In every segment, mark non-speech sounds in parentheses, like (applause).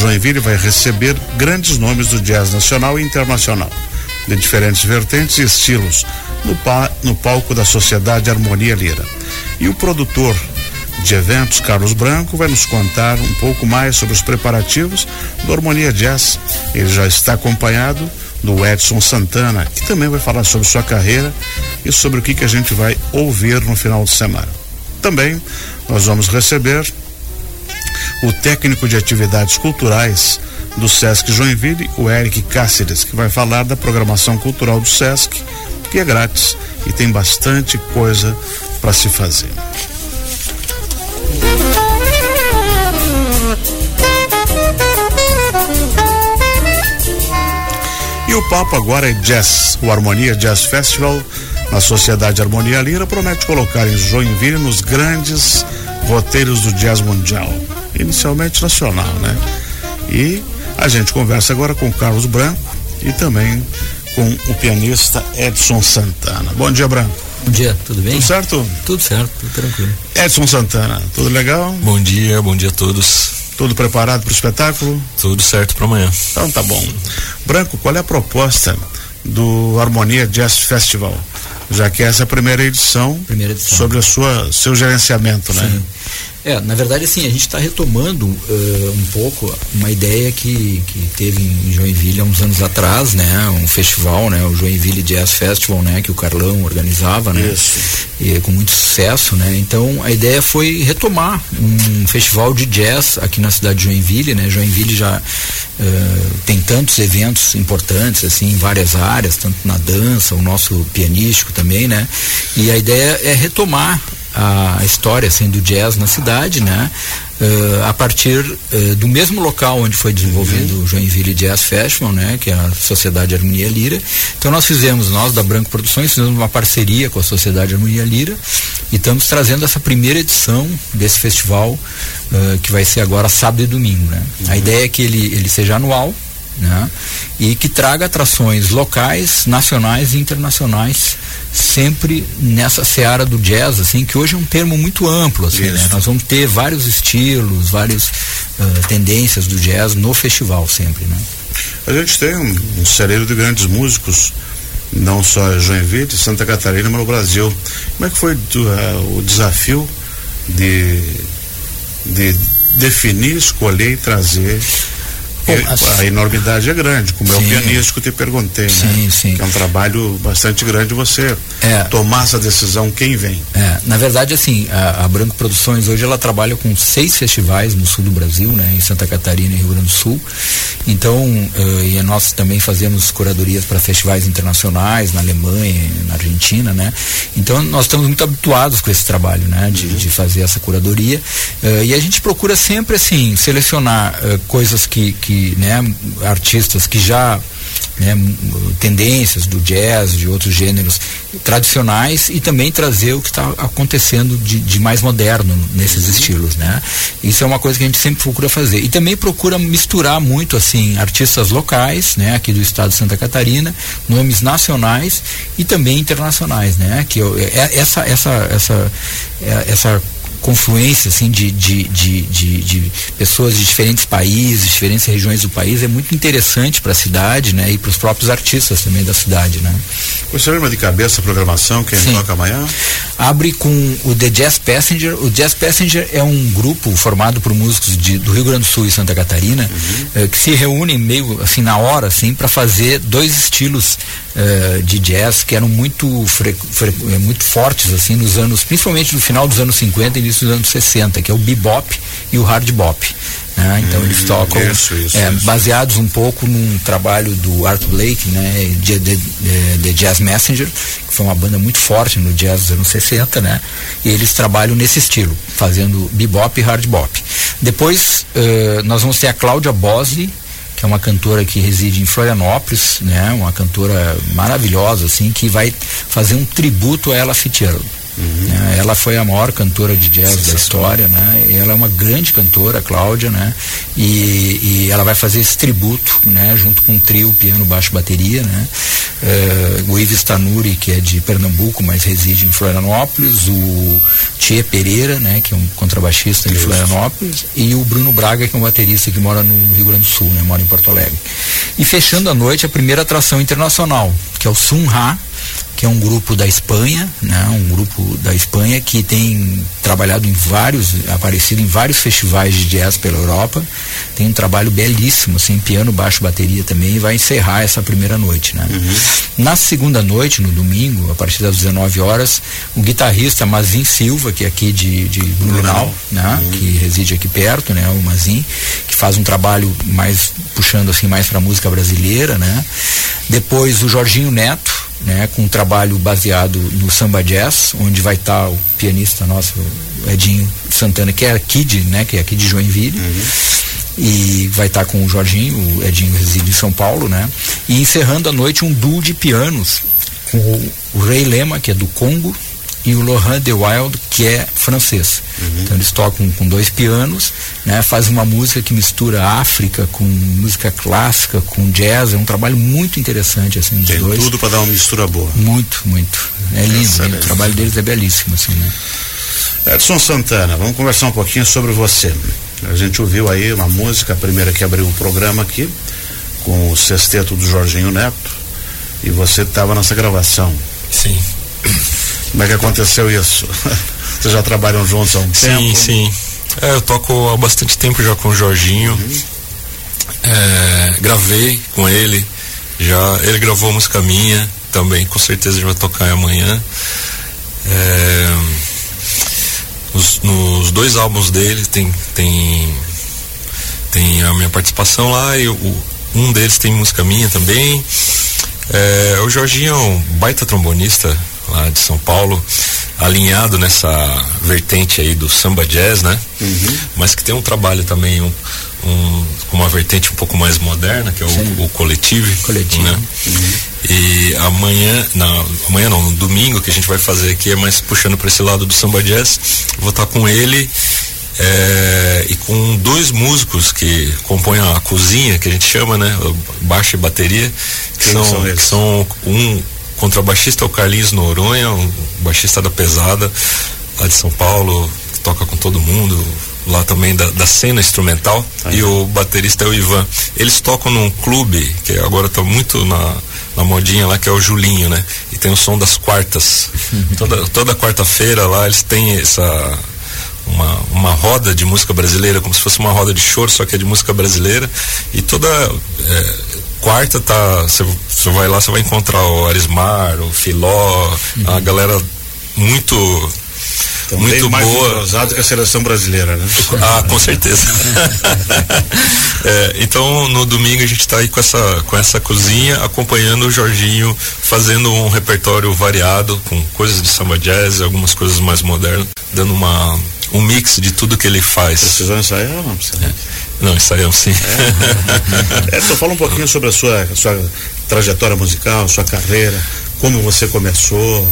Joinville vai receber grandes nomes do jazz nacional e internacional, de diferentes vertentes e estilos, no, pa no palco da Sociedade Harmonia Lira. E o produtor de eventos, Carlos Branco, vai nos contar um pouco mais sobre os preparativos do Harmonia Jazz. Ele já está acompanhado do Edson Santana, que também vai falar sobre sua carreira e sobre o que, que a gente vai ouvir no final de semana. Também nós vamos receber o técnico de atividades culturais do Sesc Joinville, o Eric Cáceres, que vai falar da programação cultural do Sesc, que é grátis e tem bastante coisa para se fazer. E o papo agora é jazz. O Harmonia Jazz Festival na Sociedade Harmonia Lira promete colocar em Joinville nos grandes roteiros do jazz mundial, inicialmente nacional, né? E a gente conversa agora com Carlos Branco e também com o pianista Edson Santana. Bom dia, Branco. Bom dia, tudo bem? Tudo certo? Tudo certo, tudo tranquilo. Edson Santana, tudo legal? Bom dia, bom dia a todos. Tudo preparado para o espetáculo? Tudo certo para amanhã. Então tá bom. Branco, qual é a proposta do Harmonia Jazz Festival? Já que essa é a primeira edição, primeira edição. sobre a sua seu gerenciamento, né? Sim. É, na verdade, assim, a gente está retomando uh, um pouco uma ideia que, que teve em Joinville há uns anos atrás, né? Um festival, né? O Joinville Jazz Festival, né? Que o Carlão organizava, né? Isso. E, com muito sucesso, né? Então, a ideia foi retomar um festival de jazz aqui na cidade de Joinville, né? Joinville já uh, tem tantos eventos importantes, assim, em várias áreas, tanto na dança, o nosso pianístico também, né? E a ideia é retomar a história assim, do jazz na cidade, né? Uh, a partir uh, do mesmo local onde foi desenvolvido uhum. o Joinville Jazz Festival, né, que é a Sociedade Harmonia Lira. Então nós fizemos, nós da Branco Produções, fizemos uma parceria com a Sociedade Harmonia Lira e estamos trazendo essa primeira edição desse festival uh, que vai ser agora sábado e domingo, né? Uhum. A ideia é que ele, ele seja anual, né? E que traga atrações locais, nacionais e internacionais sempre nessa seara do jazz, assim, que hoje é um termo muito amplo, assim, né? Nós vamos ter vários estilos, várias uh, tendências do jazz no festival sempre, né? A gente tem um, um celeiro de grandes músicos, não só Joinville, Santa Catarina, mas no Brasil. Como é que foi do, uh, o desafio de, de definir, escolher e trazer a enormidade é grande, como sim. é o pianista que eu te perguntei, sim, né? Sim. Que é um trabalho bastante grande você é. tomar essa decisão quem vem. É, na verdade, assim, a, a, Branco Produções hoje ela trabalha com seis festivais no sul do Brasil, né? Em Santa Catarina e Rio Grande do Sul. Então, uh, e nós também fazemos curadorias para festivais internacionais na Alemanha, na Argentina, né? Então, nós estamos muito habituados com esse trabalho, né? De, uhum. de fazer essa curadoria. Uh, e a gente procura sempre, assim, selecionar uh, coisas que, que né, artistas que já né, tendências do jazz, de outros gêneros tradicionais e também trazer o que está acontecendo de, de, mais moderno nesses uhum. estilos, né? Isso é uma coisa que a gente sempre procura fazer e também procura misturar muito assim artistas locais, né, aqui do estado de Santa Catarina, nomes nacionais e também internacionais, né? Que eu, é, essa essa essa é, essa confluência assim de, de, de, de, pessoas de diferentes países, diferentes regiões do país é muito interessante para a cidade, né? E para os próprios artistas também da cidade, né? Você lembra de cabeça a programação que Sim. toca amanhã? Abre com o The Jazz Passenger. O Jazz Passenger é um grupo formado por músicos de, do Rio Grande do Sul e Santa Catarina uhum. eh, que se reúnem meio assim na hora assim para fazer dois estilos uh, de jazz que eram muito, eh, muito fortes assim nos anos, principalmente no final dos anos 50 e início dos anos 60, que é o bebop e o hard bop. Né? Então hum, eles tocam isso, isso, é, isso. baseados um pouco num trabalho do Art Blake, né, de, de, de, Jazz Messenger, que foi uma banda muito forte no jazz dos anos 60, né? E eles trabalham nesse estilo, fazendo bebop e hard bop. Depois uh, nós vamos ter a Cláudia Bosley, que é uma cantora que reside em Florianópolis, né? Uma cantora maravilhosa, assim, que vai fazer um tributo a ela Fitzgerald. Uhum. Né? Ela foi a maior cantora de jazz da história, né? Ela é uma grande cantora, Cláudia, né? E, e, ela vai fazer esse tributo, né? Junto com um trio, piano, baixo, bateria, né? é, o Ives Tanuri, que é de Pernambuco, mas reside em Florianópolis, o Tchê Pereira, né, que é um contrabaixista de Florianópolis, e o Bruno Braga, que é um baterista que mora no Rio Grande do Sul, né, mora em Porto Alegre. E fechando a noite, a primeira atração internacional, que é o Sunha, que é um grupo da Espanha, né, um grupo da Espanha que tem trabalhado em vários, aparecido em vários festivais de jazz pela Europa, tem um trabalho belíssimo, assim, piano, baixo, bateria também, e vai encerrar essa primeira noite, né. Uhum. Na segunda noite, no domingo, a partir das 19 horas, o guitarrista Mazin Silva, que é aqui de, de Blumenau, né, uhum. que reside aqui perto, né, o Mazin, que faz um trabalho mais puxando assim mais para música brasileira, né. Depois o Jorginho Neto, né, com um trabalho baseado no samba jazz, onde vai estar tá o pianista nosso, Edinho Santana, que é aqui de, né, que é aqui de Joinville. Uhum. E vai estar tá com o Jorginho, o Edinho reside em São Paulo, né? E encerrando a noite um duo de pianos com o, o Rei Lema, que é do Congo, e o Laurent de Wild, que é francês. Uhum. Então eles tocam com dois pianos, né? Faz uma música que mistura África com música clássica, com jazz, é um trabalho muito interessante assim dos Tem dois. tudo para dar uma mistura boa. Muito, muito. É lindo, lindo. o trabalho deles é belíssimo assim, né? Edson Santana, vamos conversar um pouquinho sobre você. A gente ouviu aí uma música, a primeira que abriu o programa aqui, com o sexteto do Jorginho Neto, e você estava nessa gravação. Sim. Como é que aconteceu isso? (laughs) Vocês já trabalham juntos há um sim, tempo? Sim, sim. É, eu toco há bastante tempo já com o Jorginho. Uhum. É, gravei com ele. Já, ele gravou música minha também, com certeza já vai tocar amanhã. É, os, nos dois álbuns dele tem, tem, tem a minha participação lá e o, um deles tem música minha também. É, o Jorginho é um baita trombonista, lá de São Paulo, alinhado nessa vertente aí do samba jazz, né? Uhum. Mas que tem um trabalho também, um, um, uma vertente um pouco mais moderna, que é o, o coletivo. Coletivo. Né? Uhum. E amanhã, não, amanhã não, no domingo que a gente vai fazer aqui é mais puxando para esse lado do samba jazz. Vou estar com ele é, e com dois músicos que compõem a cozinha, que a gente chama, né? Baixo e bateria, que são, são que são um contrabaixista é o Carlinhos Noronha, um baixista da pesada, lá de São Paulo, que toca com todo mundo, lá também da, da cena instrumental, e o baterista é o Ivan. Eles tocam num clube, que agora está muito na, na modinha lá, que é o Julinho, né? E tem o som das quartas. (laughs) toda toda quarta-feira lá eles têm essa uma, uma roda de música brasileira, como se fosse uma roda de choro, só que é de música brasileira. E toda é, quarta tá. Você vai lá, você vai encontrar o Arismar, o Filó, uhum. a galera muito então, muito mais boa. que a seleção brasileira, né? (laughs) Ah, com certeza. (laughs) é, então no domingo a gente está aí com essa, com essa cozinha, acompanhando o Jorginho, fazendo um repertório variado, com coisas de samba jazz, algumas coisas mais modernas, dando uma um mix de tudo que ele faz. Precisou ensaiar ou não precisa? É. Não, ensaiamos sim. É. (laughs) é, só fala um pouquinho sobre a sua, a sua trajetória musical, sua carreira, como você começou,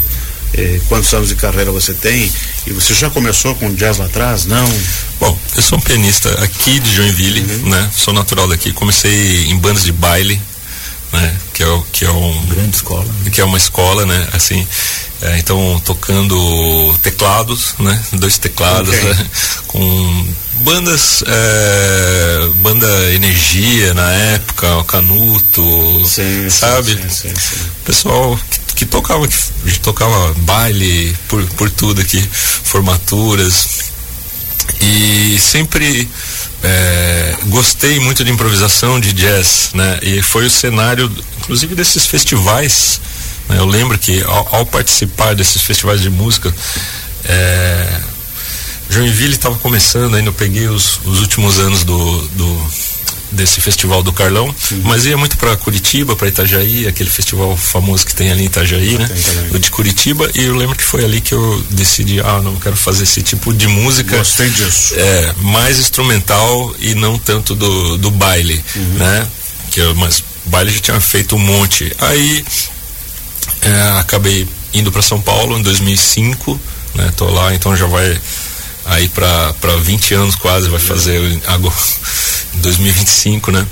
eh, quantos anos de carreira você tem e você já começou com jazz lá atrás? Não? Bom, eu sou um pianista aqui de Joinville, uhum. né? Sou natural daqui. Comecei em bandas de baile, né? Que é, que é um grande escola. Que é uma escola, né? Assim, é, então tocando teclados, né? Dois teclados, okay. né? com bandas, é, banda Energia na época, o Canuto, sim, sabe? Sim, sim, Pessoal que, que, tocava, que a gente tocava baile por, por tudo aqui, formaturas e sempre é, gostei muito de improvisação de jazz, né? E foi o cenário, inclusive desses festivais né? Eu lembro que ao, ao, participar desses festivais de música, é, Joinville estava começando, ainda eu peguei os, os últimos anos do, do, desse festival do Carlão, uhum. mas ia muito para Curitiba, para Itajaí, aquele festival famoso que tem ali em Itajaí, né? O de Curitiba, e eu lembro que foi ali que eu decidi, ah, não quero fazer esse tipo de música. Gostei disso. É, mais instrumental e não tanto do, do baile, uhum. né? Que eu, mas baile já tinha feito um monte. Aí é, acabei indo para São Paulo em 2005, né? Tô lá, então já vai aí para 20 anos quase, vai fazer agora (laughs) em 2025, né?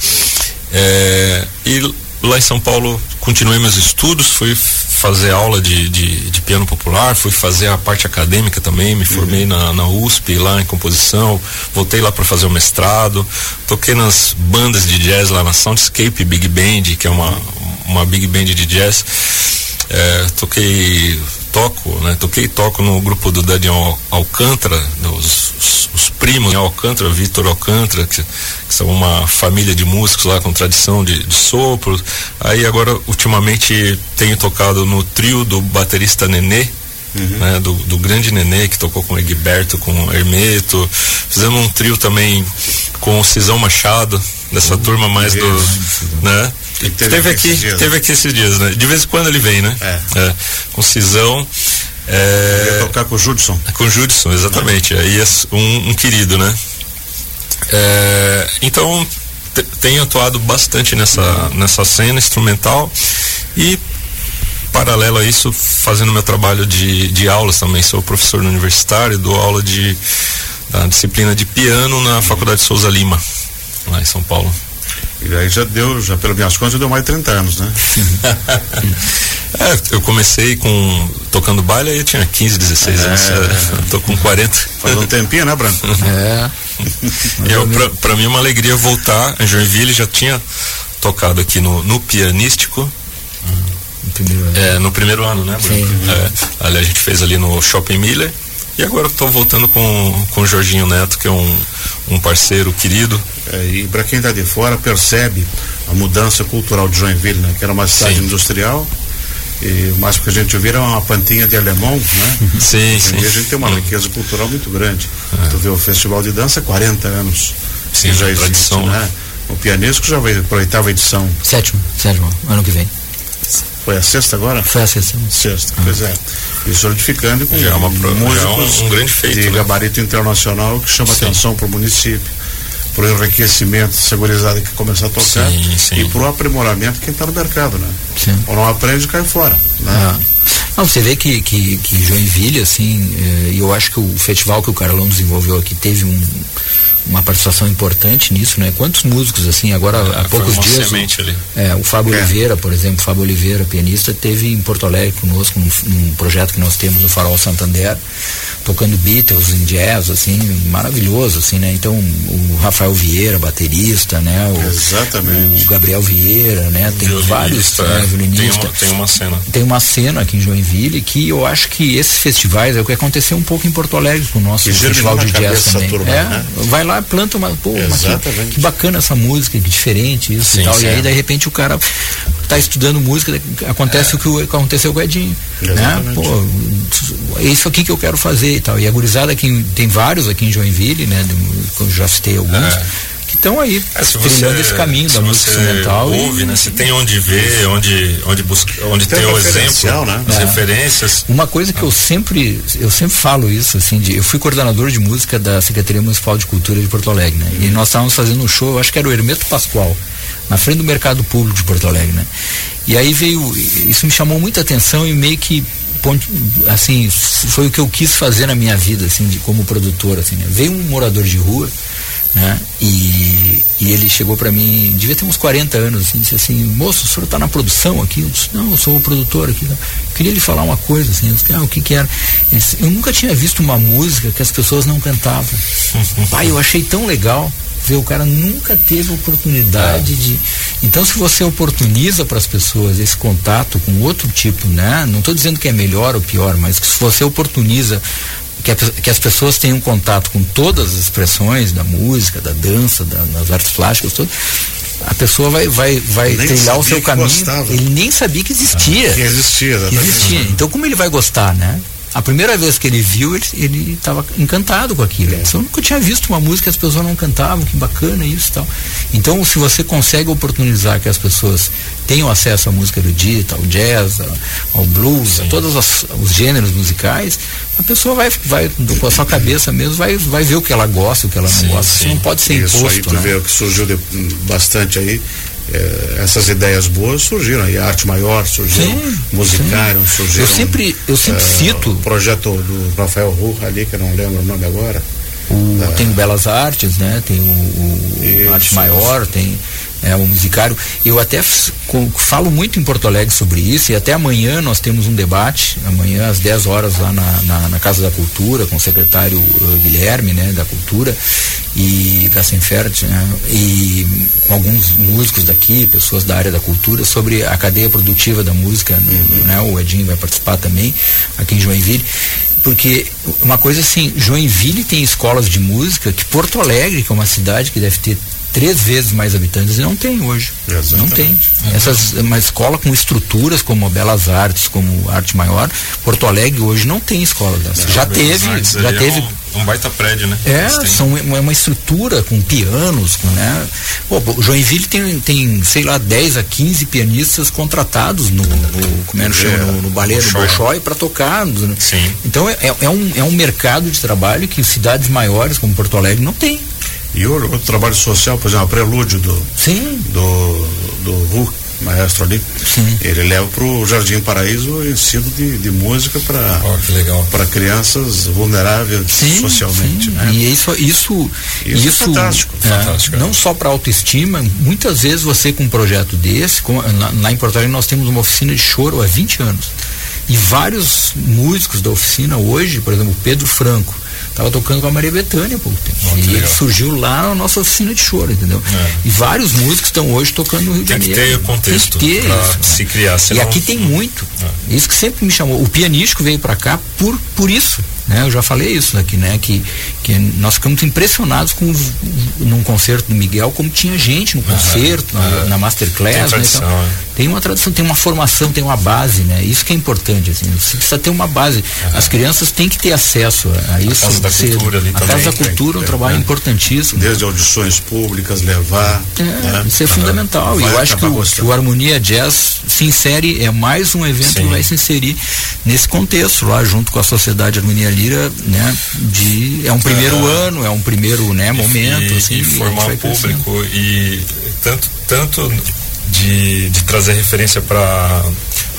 É, e lá em São Paulo continuei meus estudos, fui fazer aula de, de, de piano popular, fui fazer a parte acadêmica também, me formei uhum. na, na USP lá em composição, voltei lá para fazer o mestrado, toquei nas bandas de jazz lá na Soundscape Big Band, que é uma, uma big band de jazz. É, toquei toco, né? Toquei e toco no grupo do Daniel Alcântara, os, os, os primos Daniel Alcântara, Vitor Alcântara, que, que, são uma família de músicos lá com tradição de, de sopro. Aí agora, ultimamente, tenho tocado no trio do baterista Nenê, Uhum. Né, do, do, grande Nenê, que tocou com Egberto, com Hermeto. Fizemos um trio também com o Cisão Machado, dessa uhum. turma mais do. Né, Teve, teve aqui, dias, teve né? aqui esses dias, né? De vez em quando ele vem, né? É. é com Cisão. É, tocar com o Judson. Com o Judson, exatamente. Aí é um, um querido, né? É, então tenho atuado bastante nessa, uhum. nessa cena instrumental e paralelo a isso fazendo meu trabalho de, de aulas também sou professor universitário dou aula de da disciplina de piano na Faculdade Souza Lima lá em São Paulo e aí já deu, já pelas minhas contas, deu mais de 30 anos, né? (laughs) é, eu comecei com tocando baile aí eu tinha 15, 16 é, anos. É, tô com 40. Faz um tempinho, né, Branco? (laughs) É. e eu, pra, pra mim é uma alegria voltar a Joinville, já tinha tocado aqui no, no pianístico. No primeiro ano. É, no primeiro ano, né, Branco? Sim. É, ali a gente fez ali no Shopping Miller. E agora estou voltando com, com o Jorginho Neto, que é um, um parceiro querido. É, e para quem está de fora, percebe a mudança cultural de Joinville, né? que era uma cidade sim. industrial. E o máximo que a gente ouvir é uma pantinha de alemão, né? (laughs) Sim, sim. a gente tem uma riqueza cultural muito grande. É. Tu vê o Festival de Dança 40 anos. Sim, já existe, tradição, né? né? O pianisco já vai para a oitava edição. Sétimo, sétimo, ano que vem. Foi a sexta agora? Foi a sexta. Sexta, ah. pois é e solidificando com já é uma, músicos já é um, um, grande feito, de né? gabarito internacional que chama sim. atenção para o município para o enriquecimento segurizado que começa a tocar sim, sim. e para o aprimoramento quem está no mercado, né? Sim. Ou não aprende, cai fora. Né? Ah. Não, você vê que, que, que Joinville, assim, eh, e eu acho que o festival que o Carlão desenvolveu aqui teve um, uma participação importante nisso, né? Quantos músicos, assim, agora é, há poucos dias. O, é, o Fábio é. Oliveira, por exemplo, Fábio Oliveira, pianista, teve em Porto Alegre conosco num, num projeto que nós temos no Farol Santander tocando Beatles em jazz, assim, maravilhoso, assim, né? Então, o Rafael Vieira, baterista, né? O, Exatamente. O Gabriel Vieira, né? Tem vários, né? É. Violinista. Tem uma, tem uma cena. Tem uma cena aqui em Joinville que eu acho que esses festivais é o que aconteceu um pouco em Porto Alegre com o nosso festival de jazz também. Turma, é, né? vai lá, planta uma, pô, que, que, bacana essa música, que diferente isso sim, e tal. E aí, de repente, o cara tá estudando música, acontece é. o que aconteceu com o Edinho. Né? Pô, é isso aqui que eu quero fazer e tal. E a gurizada aqui, tem vários aqui em Joinville, né? Eu já citei alguns. É. Estão aí, é, trilhando esse caminho da música instrumental. Ouve, e, né? Se tem onde ver, onde, onde, busca, onde tem, tem o exemplo, né? as é. referências. Uma coisa que eu sempre, eu sempre falo isso, assim, de, eu fui coordenador de música da Secretaria Municipal de Cultura de Porto Alegre, né? E nós estávamos fazendo um show, eu acho que era o Hermeto Pascoal na frente do mercado público de Porto Alegre, né? E aí veio, isso me chamou muita atenção e meio que assim, foi o que eu quis fazer na minha vida, assim, de como produtor, assim, né? Veio um morador de rua, né? E, e ele chegou para mim, devia ter uns 40 anos, assim, disse assim, moço, o senhor está na produção aqui? Eu disse, não, eu sou o produtor aqui. Não. Queria lhe falar uma coisa, assim, eu disse, ah, o que que era? Disse, eu nunca tinha visto uma música que as pessoas não cantavam. (laughs) Pai, eu achei tão legal ver o cara nunca teve oportunidade é. de. Então, se você oportuniza para as pessoas esse contato com outro tipo, né? Não estou dizendo que é melhor ou pior, mas que se você oportuniza que, a, que, as pessoas tenham contato com todas as expressões da música, da dança, da, das artes plásticas, tudo, a pessoa vai, vai, vai trilhar o seu caminho. Gostava. Ele nem sabia que existia. Ah, que existia, que existia. Então, como ele vai gostar, né? A primeira vez que ele viu, ele estava encantado com aquilo. É. Eu nunca tinha visto uma música que as pessoas não cantavam, que bacana isso e tal. Então, se você consegue oportunizar que as pessoas tenham acesso à música erudita, ao jazz, ao blues, Sim. a todos os, os, gêneros musicais, a pessoa vai, vai com a sua cabeça mesmo, vai, vai ver o que ela gosta, o que ela não sim, gosta. Sim. Isso não pode ser Isso imposto. Aí tu né? vê o que surgiu de, bastante aí eh, essas ideias boas surgiram aí, arte maior surgiu, musicário surgiu. Eu sempre, eu sempre uh, cito. O projeto do Rafael Rurra ali, que eu não lembro o nome agora. O, uh, tem o Belas Artes, né? Tem o, o isso, Arte Maior, tem é, o musicário. Eu até falo muito em Porto Alegre sobre isso e até amanhã nós temos um debate, amanhã às 10 horas lá na, na, na Casa da Cultura, com o secretário uh, Guilherme, né, da Cultura, e Gassenfert, né, e com alguns músicos daqui, pessoas da área da cultura, sobre a cadeia produtiva da música, uhum. né, o Edinho vai participar também, aqui em Joinville porque uma coisa assim, Joinville tem escolas de música que Porto Alegre, que é uma cidade que deve ter três vezes mais habitantes e não tem hoje. Exatamente. Não tem. Essas, uma escola com estruturas como Belas Artes, como Arte Maior, Porto Alegre hoje não tem escola dessa. já teve, já teve. É um, um, baita prédio, né? É, são uma, uma, estrutura com pianos, com, né? Pô, Joinville tem, tem, sei lá, 10 a 15 pianistas contratados no, no como é chama, no, no balé do Bolshoi para tocar. Sim. Então é, é, um, é um mercado de trabalho que cidades maiores como Porto Alegre não tem. E outro trabalho social, por exemplo, o prelúdio do, Sim. do, do Hulk, maestro ali, Sim. ele leva para o Jardim Paraíso o ensino de, de música para para crianças vulneráveis sim, socialmente. Sim. Né? E isso, isso, isso, isso é fantástico. É, fantástico não só para autoestima, muitas vezes você com um projeto desse, com, na, lá em Porto Alegre nós temos uma oficina de choro há 20 anos. E vários músicos da oficina hoje, por exemplo, Pedro Franco, Tava tocando com a Maria Bethânia há pouco tempo. Oh, e ele surgiu lá na nossa oficina de choro, entendeu? É. E vários músicos estão hoje tocando no Rio de Janeiro. Tem que ter contexto Tem que ter isso, se criar. Senão... E aqui tem muito. É. Isso que sempre me chamou. O pianístico veio para cá por, por isso. Né? Eu já falei isso aqui, né? Que, que nós ficamos impressionados com num concerto do Miguel como tinha gente no concerto, na, na masterclass. Tem, né? tradição, então, é. tem uma tradição, tem uma formação, tem uma base, né? Isso que é importante, assim. Você precisa ter uma base. As crianças têm que ter acesso a isso. A Casa da Cultura ali a também. Casa da Cultura é um trabalho importantíssimo. Desde audições públicas, levar. É, né? Isso é fundamental. E eu acho que o, que o, Harmonia Jazz se insere, é mais um evento Sim. que vai se inserir nesse contexto, lá junto com a Sociedade Harmonia Lira, né? De, é um primeiro ano, é um primeiro né, momento. E, assim, e formar público e tanto, tanto de, de trazer referência para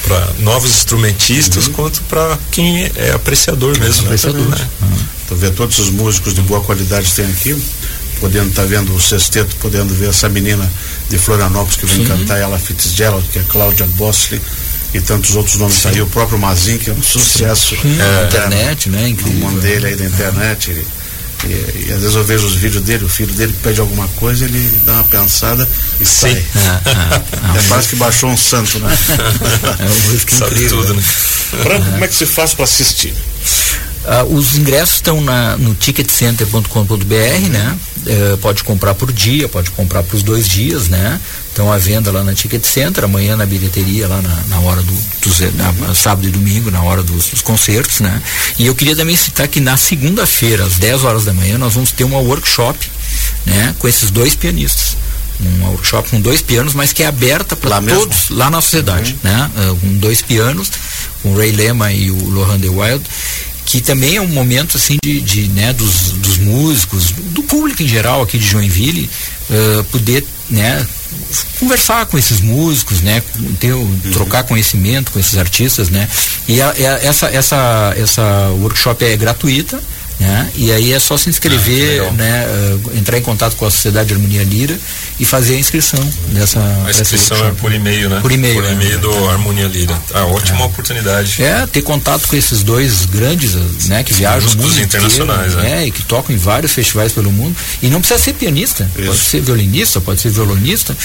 para novos instrumentistas uhum. quanto para quem é apreciador mesmo. Né? Apreciador. Né? Uhum. Tu vê todos os músicos de boa qualidade que tem aqui, podendo estar tá vendo o sexteto, podendo ver essa menina de Florianópolis que vem Sim. cantar ela Fitzgerald, que é Cláudia Bosley e tantos outros nomes aí, o próprio Mazin, que é um sucesso. Sim, é, internet, né? Incrível. O nome dele aí da internet. Ele, e, e, às vezes eu vejo os vídeos dele, o filho dele pede alguma coisa, ele dá uma pensada e Sim. sai. Ah, ah, ah, é quase que baixou um santo, né? (laughs) é um risco Sabe incrível. tudo, né? Branco, como é que se faz para assistir? Uh, os ingressos estão no ticketcenter.com.br, né? Uh, pode comprar por dia, pode comprar para os dois dias, né? Estão à venda lá na Ticket Center, amanhã na bilheteria, lá na, na hora do, do na, sábado e domingo, na hora dos, dos, concertos, né? E eu queria também citar que na segunda-feira, às 10 horas da manhã, nós vamos ter uma workshop, né? Com esses dois pianistas um workshop com dois pianos, mas que é aberta para todos lá na sociedade, uhum. né? Uh, com dois pianos, com o Ray Lema e o Lohan De Wild, que também é um momento assim de, de né, dos, dos músicos, do público em geral aqui de Joinville, uh, poder né, conversar com esses músicos, né, ter, uhum. trocar conhecimento com esses artistas, né, e a, a, essa essa essa workshop é gratuita, né? E aí é só se inscrever, ah, né? Uh, entrar em contato com a Sociedade Harmonia Lira e fazer a inscrição dessa. A inscrição é por e-mail, né? Por e-mail. Por e-mail é. do Harmonia Lira. Ah, ótima é. oportunidade. É, ter contato com esses dois grandes, né? Que viajam o mundo internacionais, inteiro, né? E que tocam em vários festivais pelo mundo. E não precisa ser pianista, Isso. pode ser violinista, pode ser violonista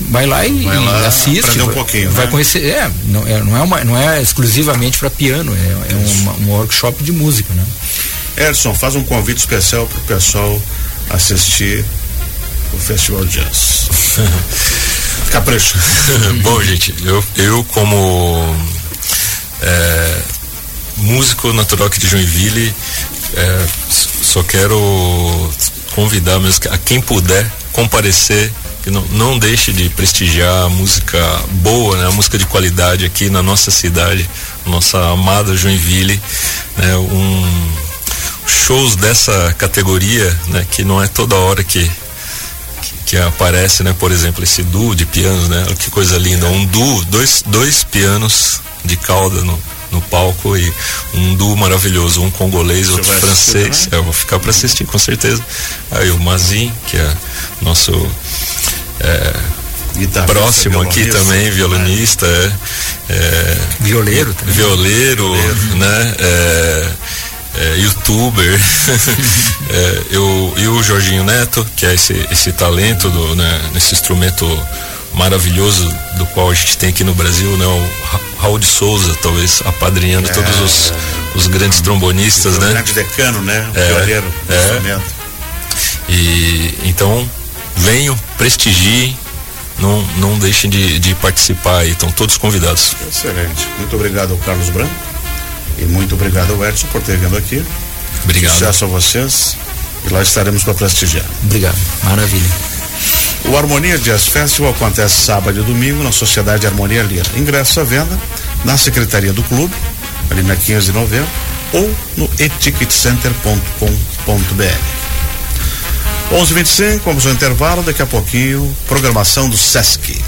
vai lá e, vai lá, assiste. Um pouquinho, vai né? conhecer. É, não é, não é, uma, não é exclusivamente para piano, é, é uma, um workshop de música, né? Edson, faz um convite especial para o pessoal assistir o Festival Jazz. (laughs) Capricho. (laughs) Bom, gente, eu, eu como é, músico natural aqui de Joinville, é, só quero convidar mesmo a quem puder comparecer que não, não deixe de prestigiar a música boa, né, a música de qualidade aqui na nossa cidade, nossa amada Joinville, né, um shows dessa categoria, né, que não é toda hora que, que, aparece, né, por exemplo, esse duo de pianos, né, que coisa linda, um duo, dois, dois pianos de cauda no, no palco e um duo maravilhoso, um congolês, outro francês. É, eu vou ficar para assistir com certeza. Aí o Mazin, que é nosso é, próximo aqui também, violonista, é, é, violeiro, também. violeiro, violeiro. né? É, é, youtuber, (laughs) é, eu, e o Jorginho Neto, que é esse, esse talento do, né, nesse instrumento maravilhoso do qual a gente tem aqui no Brasil, né? O Raul de Souza, talvez apadrinhando é, todos os, os grandes trombonistas, né? O grande decano, né? O é, pioneiro do é. instrumento. E então venham, prestigiem, não, não deixem de, de participar aí, estão todos convidados. Excelente. Muito obrigado ao Carlos Branco e muito obrigado ao Edson por ter vindo aqui. Obrigado. Sucesso a vocês e lá estaremos para prestigiar. Obrigado. Maravilha. O Harmonia Jazz Festival acontece sábado e domingo na Sociedade Harmonia Lira. Ingresso à venda na Secretaria do Clube, ali na 15 de novembro, ou no eticketcenter.com.br. 11:25 vamos ao intervalo, daqui a pouquinho, programação do SESC.